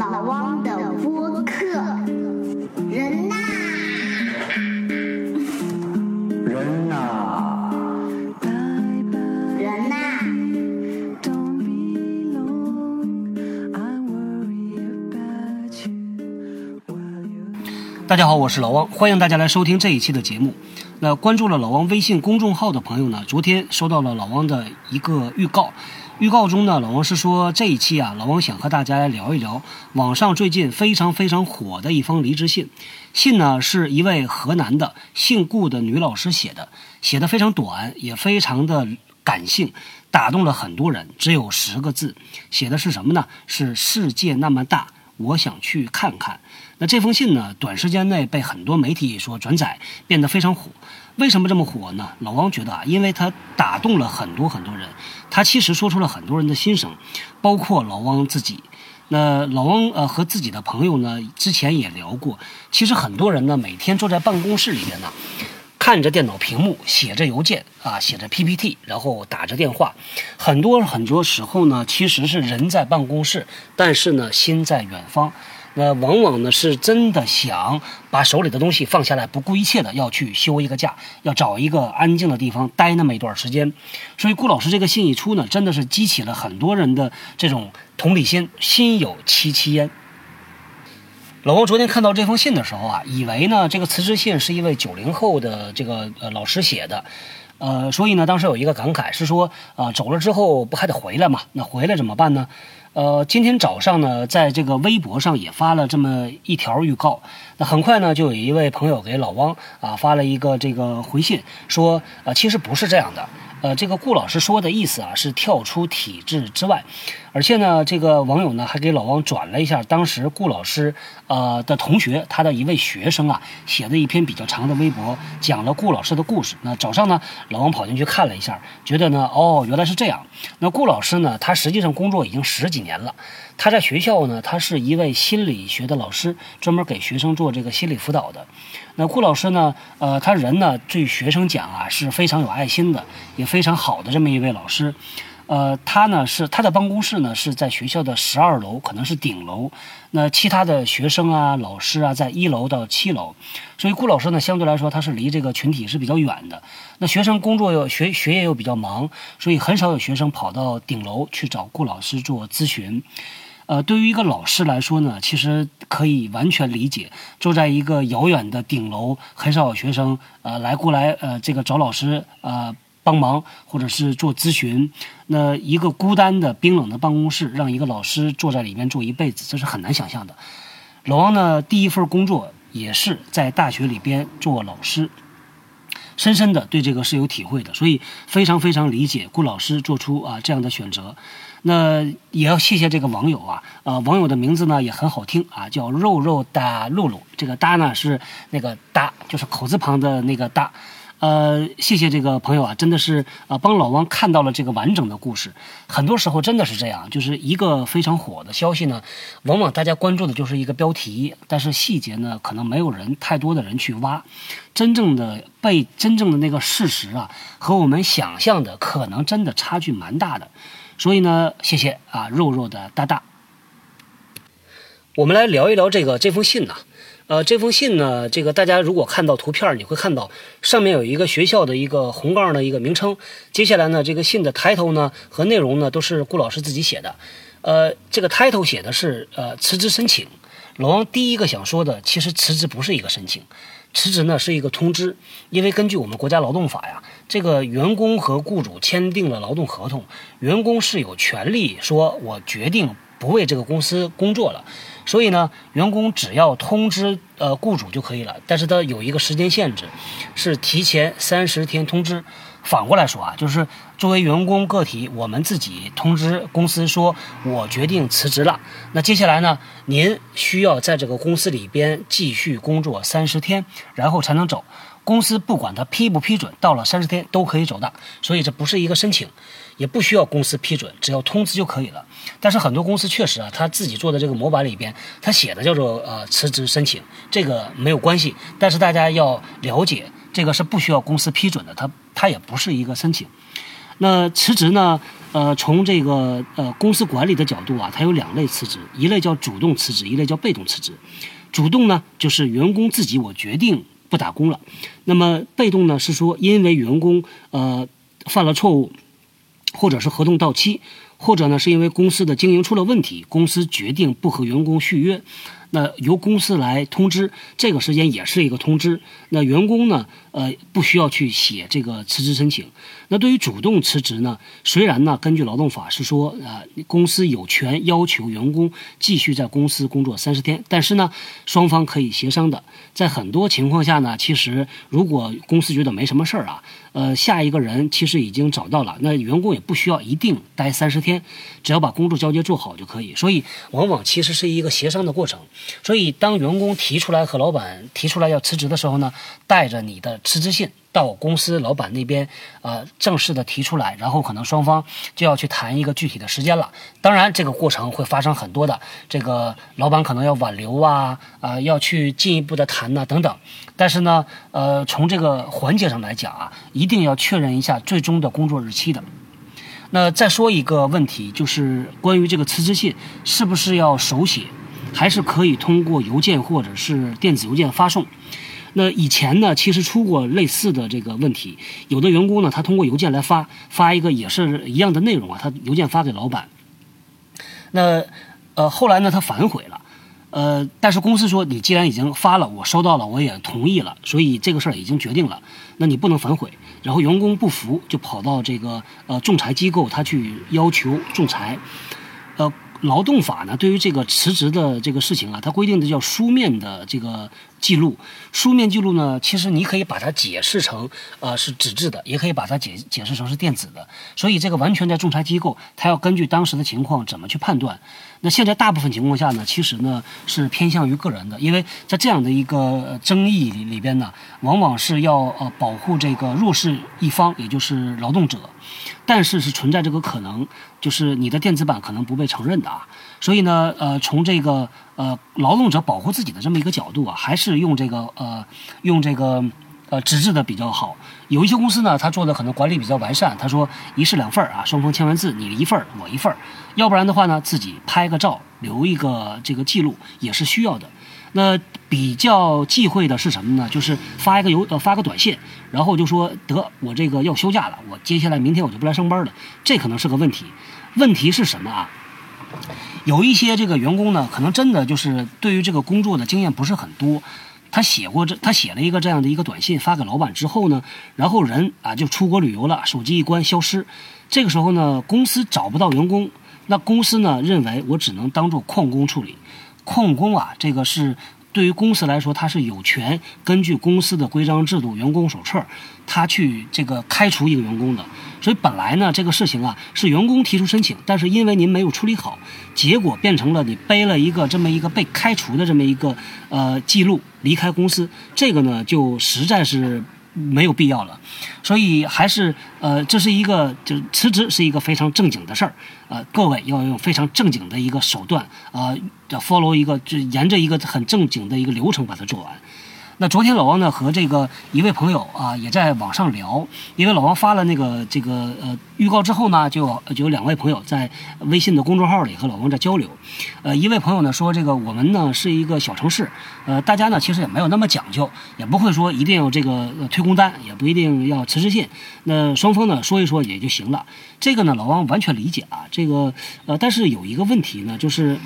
老汪的播客，人呐，人呐，人呐大家好，我是老汪，欢迎大家来收听这一期的节目。那关注了老王微信公众号的朋友呢，昨天收到了老王的一个预告。预告中呢，老王是说这一期啊，老王想和大家来聊一聊网上最近非常非常火的一封离职信。信呢是一位河南的姓顾的女老师写的，写的非常短，也非常的感性，打动了很多人。只有十个字，写的是什么呢？是世界那么大，我想去看看。那这封信呢，短时间内被很多媒体所转载，变得非常火。为什么这么火呢？老王觉得啊，因为他打动了很多很多人，他其实说出了很多人的心声，包括老汪自己。那老汪呃和自己的朋友呢，之前也聊过，其实很多人呢每天坐在办公室里边呢，看着电脑屏幕，写着邮件啊，写着 PPT，然后打着电话，很多很多时候呢，其实是人在办公室，但是呢心在远方。那往往呢是真的想把手里的东西放下来，不顾一切的要去休一个假，要找一个安静的地方待那么一段时间。所以顾老师这个信一出呢，真的是激起了很多人的这种同理心，心有戚戚焉。老王昨天看到这封信的时候啊，以为呢这个辞职信是一位九零后的这个呃老师写的，呃，所以呢当时有一个感慨是说啊、走了之后不还得回来嘛？那回来怎么办呢？呃，今天早上呢，在这个微博上也发了这么一条预告。那很快呢，就有一位朋友给老汪啊发了一个这个回信，说呃其实不是这样的。呃，这个顾老师说的意思啊是跳出体制之外，而且呢，这个网友呢还给老王转了一下当时顾老师呃的同学他的一位学生啊写的一篇比较长的微博，讲了顾老师的故事。那早上呢，老王跑进去看了一下，觉得呢哦原来是这样。那顾老师呢，他实际上工作已经十几年了，他在学校呢，他是一位心理学的老师，专门给学生做这个心理辅导的。那顾老师呢，呃，他人呢对学生讲啊是非常有爱心的，也非常好的这么一位老师。呃，他呢是他的办公室呢是在学校的十二楼，可能是顶楼。那其他的学生啊、老师啊，在一楼到七楼。所以顾老师呢，相对来说他是离这个群体是比较远的。那学生工作又学学业又比较忙，所以很少有学生跑到顶楼去找顾老师做咨询。呃，对于一个老师来说呢，其实可以完全理解，坐在一个遥远的顶楼，很少有学生呃来过来呃这个找老师呃帮忙或者是做咨询。那一个孤单的冰冷的办公室，让一个老师坐在里面做一辈子，这是很难想象的。老王呢，第一份工作也是在大学里边做老师。深深的对这个是有体会的，所以非常非常理解顾老师做出啊这样的选择。那也要谢谢这个网友啊，呃，网友的名字呢也很好听啊，叫肉肉哒露露。这个哒呢是那个哒，就是口字旁的那个哒。呃，谢谢这个朋友啊，真的是呃帮老王看到了这个完整的故事。很多时候真的是这样，就是一个非常火的消息呢，往往大家关注的就是一个标题，但是细节呢可能没有人太多的人去挖。真正的被真正的那个事实啊，和我们想象的可能真的差距蛮大的。所以呢，谢谢啊，肉肉的大大。我们来聊一聊这个这封信呐、呃，这封信呢，这个大家如果看到图片，你会看到上面有一个学校的一个红杠的一个名称。接下来呢，这个信的 title 呢和内容呢都是顾老师自己写的。呃，这个 title 写的是呃辞职申请。老王第一个想说的，其实辞职不是一个申请，辞职呢是一个通知，因为根据我们国家劳动法呀，这个员工和雇主签订了劳动合同，员工是有权利说我决定不为这个公司工作了。所以呢，员工只要通知呃雇主就可以了，但是他有一个时间限制，是提前三十天通知。反过来说啊，就是作为员工个体，我们自己通知公司说，我决定辞职了。那接下来呢，您需要在这个公司里边继续工作三十天，然后才能走。公司不管他批不批准，到了三十天都可以走的，所以这不是一个申请，也不需要公司批准，只要通知就可以了。但是很多公司确实啊，他自己做的这个模板里边，他写的叫做呃辞职申请，这个没有关系。但是大家要了解，这个是不需要公司批准的，它它也不是一个申请。那辞职呢？呃，从这个呃公司管理的角度啊，它有两类辞职，一类叫主动辞职，一类叫被动辞职。主动呢，就是员工自己我决定不打工了；那么被动呢，是说因为员工呃犯了错误，或者是合同到期，或者呢是因为公司的经营出了问题，公司决定不和员工续约。那由公司来通知，这个时间也是一个通知。那员工呢，呃，不需要去写这个辞职申请。那对于主动辞职呢，虽然呢，根据劳动法是说，呃，公司有权要求员工继续在公司工作三十天，但是呢，双方可以协商的。在很多情况下呢，其实如果公司觉得没什么事儿啊，呃，下一个人其实已经找到了，那员工也不需要一定待三十天，只要把工作交接做好就可以。所以，往往其实是一个协商的过程。所以，当员工提出来和老板提出来要辞职的时候呢，带着你的辞职信到公司老板那边，呃，正式的提出来，然后可能双方就要去谈一个具体的时间了。当然，这个过程会发生很多的，这个老板可能要挽留啊，啊，要去进一步的谈呐、等等。但是呢，呃，从这个环节上来讲啊，一定要确认一下最终的工作日期的。那再说一个问题，就是关于这个辞职信是不是要手写？还是可以通过邮件或者是电子邮件发送。那以前呢，其实出过类似的这个问题，有的员工呢，他通过邮件来发，发一个也是一样的内容啊，他邮件发给老板。那呃后来呢，他反悔了，呃，但是公司说你既然已经发了，我收到了，我也同意了，所以这个事儿已经决定了，那你不能反悔。然后员工不服，就跑到这个呃仲裁机构，他去要求仲裁，呃。劳动法呢，对于这个辞职的这个事情啊，它规定的叫书面的这个记录。书面记录呢，其实你可以把它解释成呃是纸质的，也可以把它解解释成是电子的。所以这个完全在仲裁机构，它要根据当时的情况怎么去判断。那现在大部分情况下呢，其实呢是偏向于个人的，因为在这样的一个争议里里边呢，往往是要呃保护这个弱势一方，也就是劳动者。但是是存在这个可能，就是你的电子版可能不被承认的啊。所以呢，呃，从这个呃劳动者保护自己的这么一个角度啊，还是用这个呃用这个呃纸质的比较好。有一些公司呢，他做的可能管理比较完善，他说一式两份啊，双方签完字，你一份我一份要不然的话呢，自己拍个照留一个这个记录也是需要的。那比较忌讳的是什么呢？就是发一个邮呃发个短信，然后就说得我这个要休假了，我接下来明天我就不来上班了，这可能是个问题。问题是什么啊？有一些这个员工呢，可能真的就是对于这个工作的经验不是很多，他写过这他写了一个这样的一个短信发给老板之后呢，然后人啊就出国旅游了，手机一关消失，这个时候呢，公司找不到员工，那公司呢认为我只能当做旷工处理。旷工啊，这个是对于公司来说，他是有权根据公司的规章制度、员工手册，他去这个开除一个员工的。所以本来呢，这个事情啊是员工提出申请，但是因为您没有处理好，结果变成了你背了一个这么一个被开除的这么一个呃记录离开公司，这个呢就实在是。没有必要了，所以还是呃，这是一个就辞职是一个非常正经的事儿，呃，各位要用非常正经的一个手段呃，要 follow 一个就沿着一个很正经的一个流程把它做完。那昨天老王呢和这个一位朋友啊也在网上聊，因为老王发了那个这个呃预告之后呢，就就有两位朋友在微信的公众号里和老王在交流。呃，一位朋友呢说这个我们呢是一个小城市，呃，大家呢其实也没有那么讲究，也不会说一定要这个推工单，也不一定要辞职信。那双方呢说一说也就行了。这个呢老王完全理解啊。这个呃，但是有一个问题呢，就是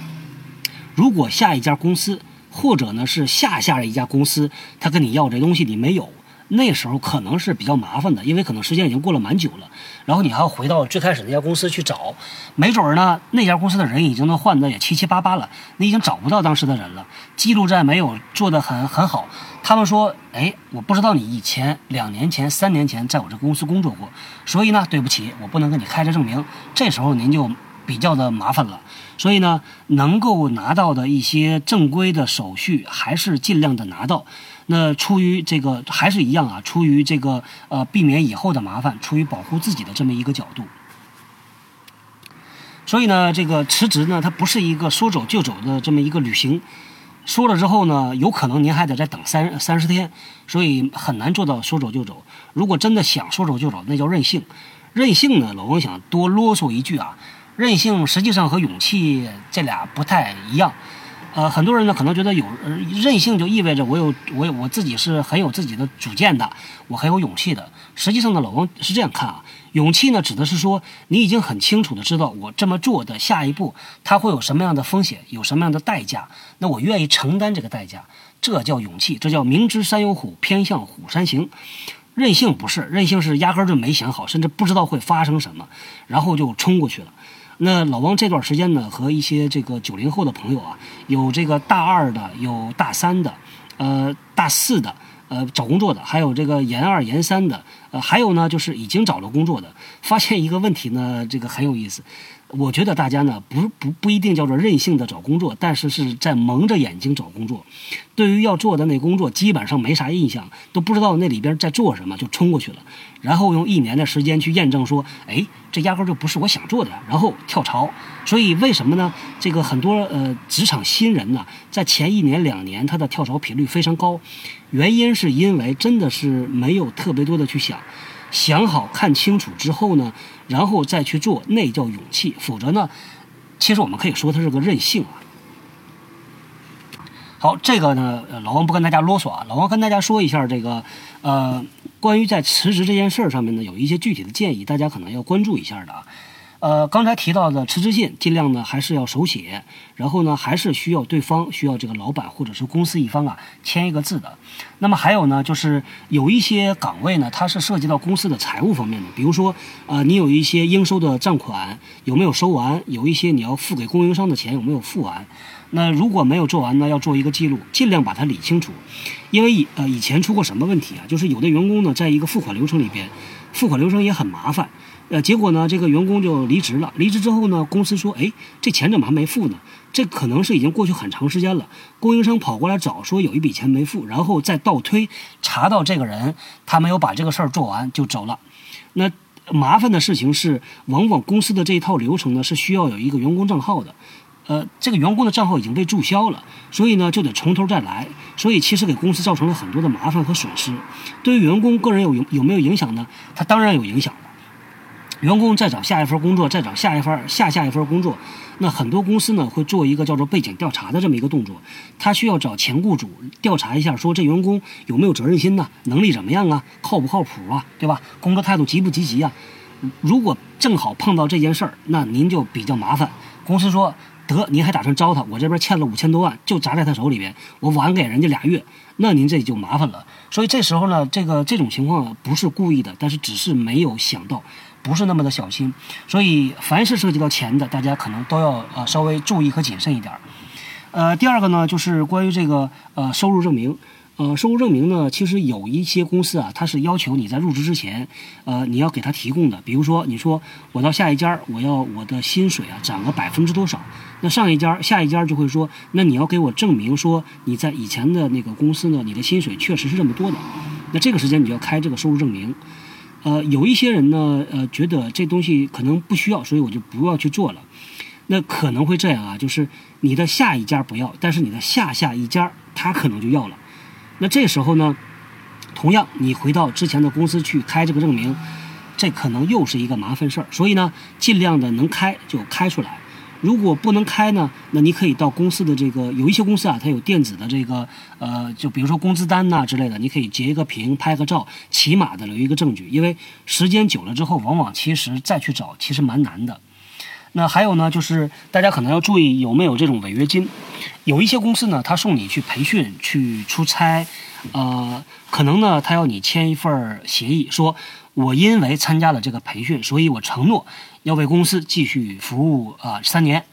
如果下一家公司。或者呢是下下一家公司，他跟你要这东西你没有，那时候可能是比较麻烦的，因为可能时间已经过了蛮久了，然后你还要回到最开始那家公司去找，没准呢那家公司的人已经都换的也七七八八了，你已经找不到当时的人了，记录在没有做的很很好，他们说，哎，我不知道你以前两年前、三年前在我这公司工作过，所以呢，对不起，我不能跟你开这证明，这时候您就。比较的麻烦了，所以呢，能够拿到的一些正规的手续，还是尽量的拿到。那出于这个还是一样啊，出于这个呃避免以后的麻烦，出于保护自己的这么一个角度。所以呢，这个辞职呢，它不是一个说走就走的这么一个旅行。说了之后呢，有可能您还得再等三三十天，所以很难做到说走就走。如果真的想说走就走，那叫任性。任性呢，老王想多啰嗦一句啊，任性实际上和勇气这俩不太一样。呃，很多人呢可能觉得有呃任性就意味着我有我我自己是很有自己的主见的，我很有勇气的。实际上呢，老王是这样看啊，勇气呢指的是说你已经很清楚的知道我这么做的下一步它会有什么样的风险，有什么样的代价，那我愿意承担这个代价，这叫勇气，这叫明知山有虎，偏向虎山行。任性不是，任性是压根儿就没想好，甚至不知道会发生什么，然后就冲过去了。那老汪这段时间呢，和一些这个九零后的朋友啊，有这个大二的，有大三的，呃，大四的，呃，找工作的，还有这个研二、研三的，呃，还有呢，就是已经找了工作的，发现一个问题呢，这个很有意思。我觉得大家呢，不不不一定叫做任性的找工作，但是是在蒙着眼睛找工作。对于要做的那工作，基本上没啥印象，都不知道那里边在做什么，就冲过去了。然后用一年的时间去验证，说，哎，这压根就不是我想做的，然后跳槽。所以为什么呢？这个很多呃职场新人呢，在前一年两年他的跳槽频率非常高，原因是因为真的是没有特别多的去想。想好看清楚之后呢，然后再去做，那叫勇气。否则呢，其实我们可以说它是个任性啊。好，这个呢，老王不跟大家啰嗦啊，老王跟大家说一下这个，呃，关于在辞职这件事儿上面呢，有一些具体的建议，大家可能要关注一下的啊。呃，刚才提到的辞职信，尽量呢还是要手写，然后呢还是需要对方需要这个老板或者是公司一方啊签一个字的。那么还有呢，就是有一些岗位呢，它是涉及到公司的财务方面的，比如说呃，你有一些应收的账款有没有收完，有一些你要付给供应商的钱有没有付完。那如果没有做完呢，要做一个记录，尽量把它理清楚，因为以呃以前出过什么问题啊？就是有的员工呢，在一个付款流程里边，付款流程也很麻烦。呃，结果呢，这个员工就离职了。离职之后呢，公司说：“哎，这钱怎么还没付呢？这可能是已经过去很长时间了。”供应商跑过来找，说有一笔钱没付，然后再倒推，查到这个人他没有把这个事儿做完就走了。那麻烦的事情是，往往公司的这一套流程呢是需要有一个员工账号的，呃，这个员工的账号已经被注销了，所以呢就得从头再来。所以其实给公司造成了很多的麻烦和损失。对于员工个人有有没有影响呢？他当然有影响。员工再找下一份工作，再找下一份下下一份工作，那很多公司呢会做一个叫做背景调查的这么一个动作，他需要找前雇主调查一下，说这员工有没有责任心呢？能力怎么样啊？靠不靠谱啊？对吧？工作态度积不积极啊？如果正好碰到这件事儿，那您就比较麻烦。公司说得，您还打算招他？我这边欠了五千多万，就砸在他手里边，我晚给人家俩月，那您这就麻烦了。所以这时候呢，这个这种情况不是故意的，但是只是没有想到。不是那么的小心，所以凡是涉及到钱的，大家可能都要呃稍微注意和谨慎一点。呃，第二个呢，就是关于这个呃收入证明。呃，收入证明呢，其实有一些公司啊，它是要求你在入职之前，呃，你要给他提供的。比如说，你说我到下一家，我要我的薪水啊涨个百分之多少，那上一家、下一家就会说，那你要给我证明说你在以前的那个公司呢，你的薪水确实是这么多的。那这个时间你就要开这个收入证明。呃，有一些人呢，呃，觉得这东西可能不需要，所以我就不要去做了。那可能会这样啊，就是你的下一家不要，但是你的下下一家他可能就要了。那这时候呢，同样你回到之前的公司去开这个证明，这可能又是一个麻烦事儿。所以呢，尽量的能开就开出来。如果不能开呢，那你可以到公司的这个有一些公司啊，它有电子的这个呃，就比如说工资单呐之类的，你可以截一个屏，拍个照，起码的留一个证据。因为时间久了之后，往往其实再去找其实蛮难的。那还有呢，就是大家可能要注意有没有这种违约金。有一些公司呢，他送你去培训、去出差，呃，可能呢他要你签一份协议，说我因为参加了这个培训，所以我承诺。要为公司继续服务啊三年，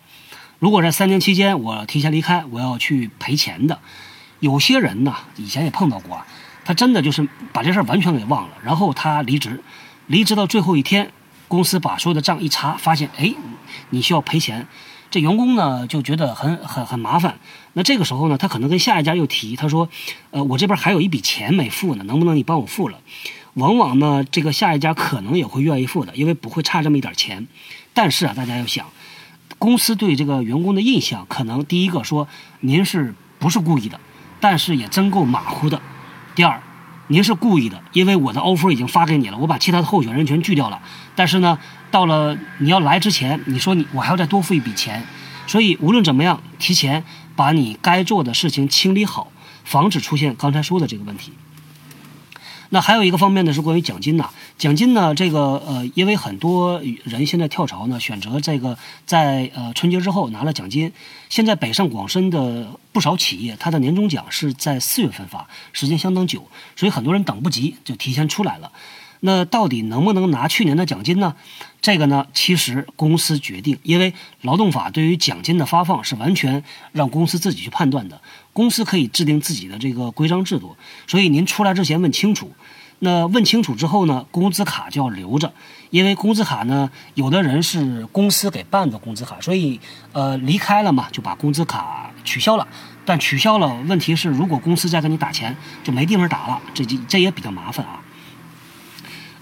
如果在三年期间我提前离开，我要去赔钱的。有些人呢，以前也碰到过，他真的就是把这事儿完全给忘了，然后他离职，离职到最后一天，公司把所有的账一查，发现哎，你需要赔钱，这员工呢就觉得很很很麻烦。那这个时候呢，他可能跟下一家又提，他说，呃，我这边还有一笔钱没付呢，能不能你帮我付了？往往呢，这个下一家可能也会愿意付的，因为不会差这么一点钱。但是啊，大家要想，公司对这个员工的印象，可能第一个说您是不是故意的，但是也真够马虎的。第二，您是故意的，因为我的 offer 已经发给你了，我把其他的候选人全拒掉了。但是呢，到了你要来之前，你说你我还要再多付一笔钱，所以无论怎么样，提前把你该做的事情清理好，防止出现刚才说的这个问题。那还有一个方面呢，是关于奖金呐。奖金呢，这个呃，因为很多人现在跳槽呢，选择这个在呃春节之后拿了奖金。现在北上广深的不少企业，它的年终奖是在四月份发，时间相当久，所以很多人等不及就提前出来了。那到底能不能拿去年的奖金呢？这个呢，其实公司决定，因为劳动法对于奖金的发放是完全让公司自己去判断的。公司可以制定自己的这个规章制度，所以您出来之前问清楚。那问清楚之后呢，工资卡就要留着，因为工资卡呢，有的人是公司给办的工资卡，所以呃离开了嘛，就把工资卡取消了。但取消了，问题是如果公司再给你打钱，就没地方打了，这这也比较麻烦啊。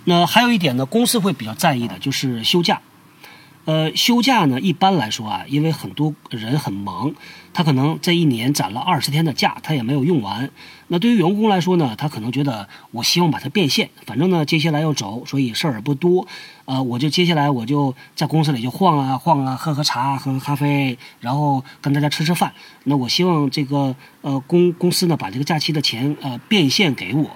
那还有一点呢，公司会比较在意的就是休假。呃，休假呢，一般来说啊，因为很多人很忙，他可能这一年攒了二十天的假，他也没有用完。那对于员工来说呢，他可能觉得我希望把它变现，反正呢接下来要走，所以事儿也不多。呃，我就接下来我就在公司里就晃啊晃啊，喝喝茶，喝喝咖啡，然后跟大家吃吃饭。那我希望这个呃公公司呢把这个假期的钱呃变现给我。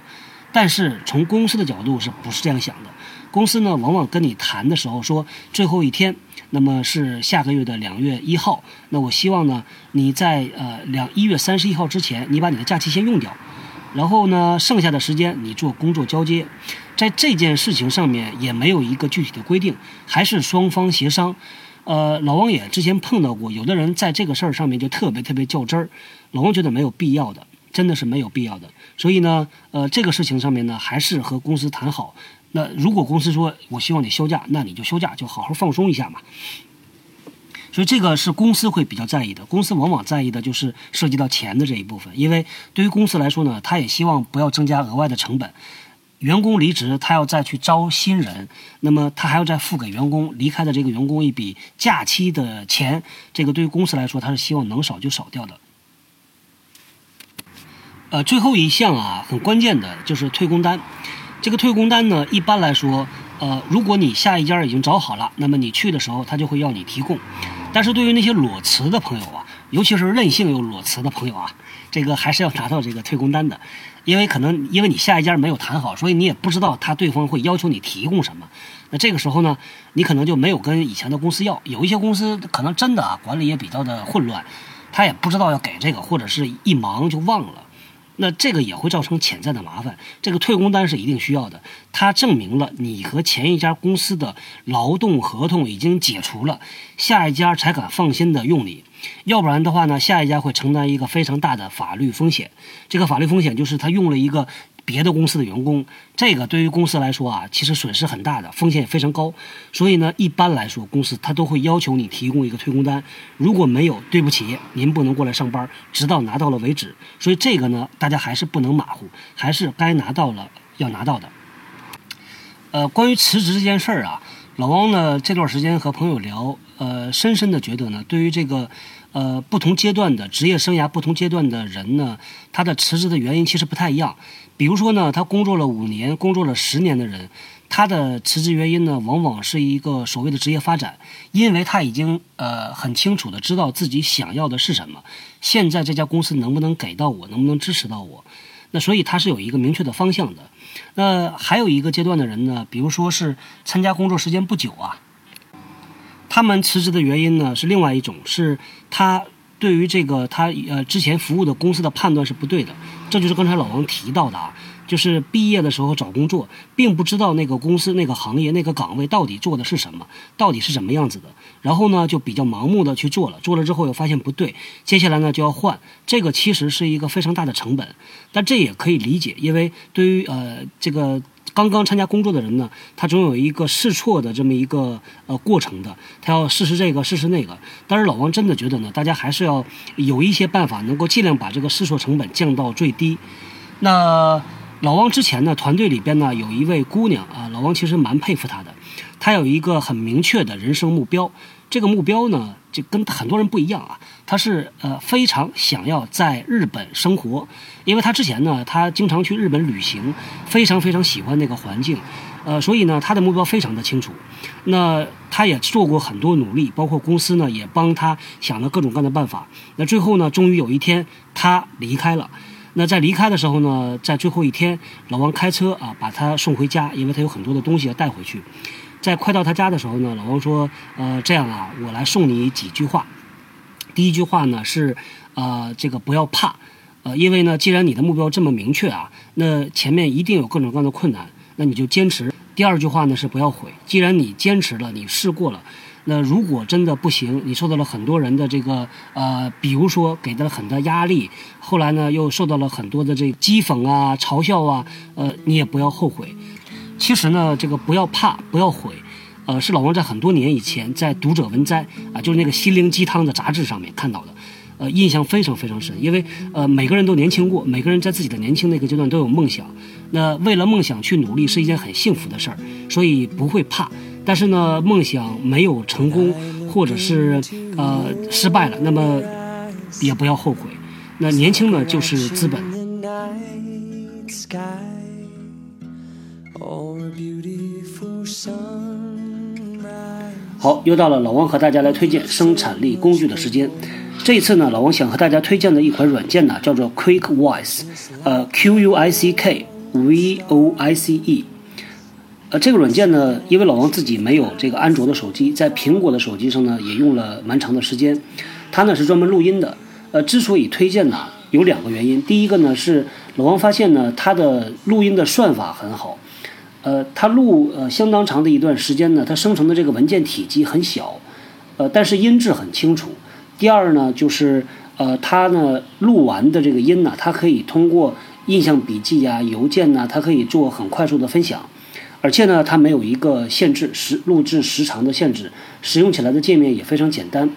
但是从公司的角度是不是这样想的？公司呢，往往跟你谈的时候说，最后一天，那么是下个月的两月一号。那我希望呢，你在呃两一月三十一号之前，你把你的假期先用掉，然后呢，剩下的时间你做工作交接。在这件事情上面也没有一个具体的规定，还是双方协商。呃，老王也之前碰到过，有的人在这个事儿上面就特别特别较真儿，老王觉得没有必要的，真的是没有必要的。所以呢，呃，这个事情上面呢，还是和公司谈好。那如果公司说我希望你休假，那你就休假，就好好放松一下嘛。所以这个是公司会比较在意的，公司往往在意的就是涉及到钱的这一部分，因为对于公司来说呢，他也希望不要增加额外的成本。员工离职，他要再去招新人，那么他还要再付给员工离开的这个员工一笔假期的钱，这个对于公司来说，他是希望能少就少掉的。呃，最后一项啊，很关键的就是退工单。这个退工单呢，一般来说，呃，如果你下一家已经找好了，那么你去的时候，他就会要你提供。但是对于那些裸辞的朋友啊，尤其是任性又裸辞的朋友啊，这个还是要拿到这个退工单的，因为可能因为你下一家没有谈好，所以你也不知道他对方会要求你提供什么。那这个时候呢，你可能就没有跟以前的公司要。有一些公司可能真的啊，管理也比较的混乱，他也不知道要给这个，或者是一忙就忘了。那这个也会造成潜在的麻烦。这个退工单是一定需要的，它证明了你和前一家公司的劳动合同已经解除了，下一家才敢放心的用你。要不然的话呢，下一家会承担一个非常大的法律风险。这个法律风险就是他用了一个。别的公司的员工，这个对于公司来说啊，其实损失很大的，风险也非常高。所以呢，一般来说，公司他都会要求你提供一个退工单。如果没有，对不起，您不能过来上班，直到拿到了为止。所以这个呢，大家还是不能马虎，还是该拿到了要拿到的。呃，关于辞职这件事儿啊，老汪呢这段时间和朋友聊，呃，深深的觉得呢，对于这个。呃，不同阶段的职业生涯，不同阶段的人呢，他的辞职的原因其实不太一样。比如说呢，他工作了五年、工作了十年的人，他的辞职原因呢，往往是一个所谓的职业发展，因为他已经呃很清楚的知道自己想要的是什么，现在这家公司能不能给到我，能不能支持到我，那所以他是有一个明确的方向的。那还有一个阶段的人呢，比如说是参加工作时间不久啊。他们辞职的原因呢是另外一种，是他对于这个他呃之前服务的公司的判断是不对的，这就是刚才老王提到的啊，就是毕业的时候找工作，并不知道那个公司、那个行业、那个岗位到底做的是什么，到底是什么样子的，然后呢就比较盲目的去做了，做了之后又发现不对，接下来呢就要换，这个其实是一个非常大的成本，但这也可以理解，因为对于呃这个。刚刚参加工作的人呢，他总有一个试错的这么一个呃过程的，他要试试这个，试试那个。但是老王真的觉得呢，大家还是要有一些办法，能够尽量把这个试错成本降到最低。那老王之前呢，团队里边呢有一位姑娘啊，老王其实蛮佩服她的，她有一个很明确的人生目标。这个目标呢，就跟很多人不一样啊。他是呃非常想要在日本生活，因为他之前呢，他经常去日本旅行，非常非常喜欢那个环境，呃，所以呢，他的目标非常的清楚。那他也做过很多努力，包括公司呢也帮他想了各种各样的办法。那最后呢，终于有一天他离开了。那在离开的时候呢，在最后一天，老王开车啊把他送回家，因为他有很多的东西要带回去。在快到他家的时候呢，老王说：“呃，这样啊，我来送你几句话。第一句话呢是，呃，这个不要怕，呃，因为呢，既然你的目标这么明确啊，那前面一定有各种各样的困难，那你就坚持。第二句话呢是不要悔，既然你坚持了，你试过了，那如果真的不行，你受到了很多人的这个呃，比如说给到了很大压力，后来呢又受到了很多的这讥讽啊、嘲笑啊，呃，你也不要后悔。其实呢，这个不要怕，不要悔。呃，是老王在很多年以前在《读者文摘》啊，就是那个心灵鸡汤的杂志上面看到的，呃，印象非常非常深。因为呃，每个人都年轻过，每个人在自己的年轻那个阶段都有梦想，那为了梦想去努力是一件很幸福的事儿，所以不会怕。但是呢，梦想没有成功，或者是呃失败了，那么也不要后悔。那年轻呢，就是资本。好，又到了老王和大家来推荐生产力工具的时间。这一次呢，老王想和大家推荐的一款软件呢，叫做 Quick Voice，呃，Q U I C K V O I C E。呃，这个软件呢，因为老王自己没有这个安卓的手机，在苹果的手机上呢，也用了蛮长的时间。它呢是专门录音的。呃，之所以推荐呢，有两个原因。第一个呢是老王发现呢，它的录音的算法很好。呃，它录呃相当长的一段时间呢，它生成的这个文件体积很小，呃，但是音质很清楚。第二呢，就是呃，它呢录完的这个音呢，它可以通过印象笔记呀、邮件呐，它可以做很快速的分享，而且呢，它没有一个限制时录制时长的限制，使用起来的界面也非常简单。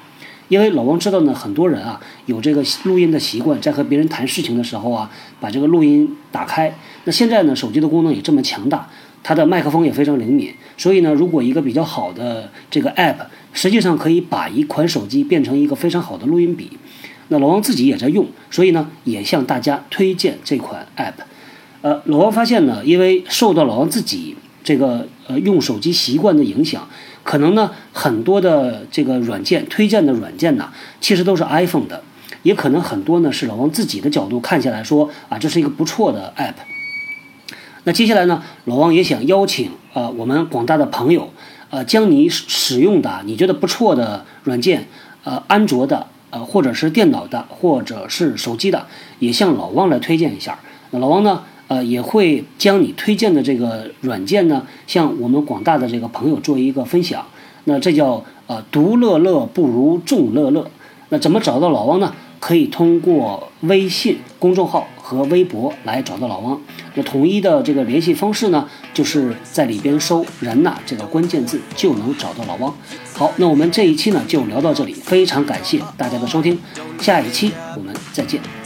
因为老王知道呢，很多人啊有这个录音的习惯，在和别人谈事情的时候啊，把这个录音打开。那现在呢，手机的功能也这么强大。它的麦克风也非常灵敏，所以呢，如果一个比较好的这个 app，实际上可以把一款手机变成一个非常好的录音笔。那老王自己也在用，所以呢，也向大家推荐这款 app。呃，老王发现呢，因为受到老王自己这个呃用手机习惯的影响，可能呢很多的这个软件推荐的软件呢，其实都是 iPhone 的，也可能很多呢是老王自己的角度看起来说啊，这是一个不错的 app。那接下来呢，老王也想邀请呃我们广大的朋友，呃将你使用的你觉得不错的软件，呃安卓的呃或者是电脑的或者是手机的，也向老王来推荐一下。那老王呢，呃也会将你推荐的这个软件呢，向我们广大的这个朋友做一个分享。那这叫呃独乐乐不如众乐乐。那怎么找到老汪呢？可以通过微信公众号和微博来找到老汪。那统一的这个联系方式呢，就是在里边搜“人呐”这个关键字就能找到老汪。好，那我们这一期呢就聊到这里，非常感谢大家的收听，下一期我们再见。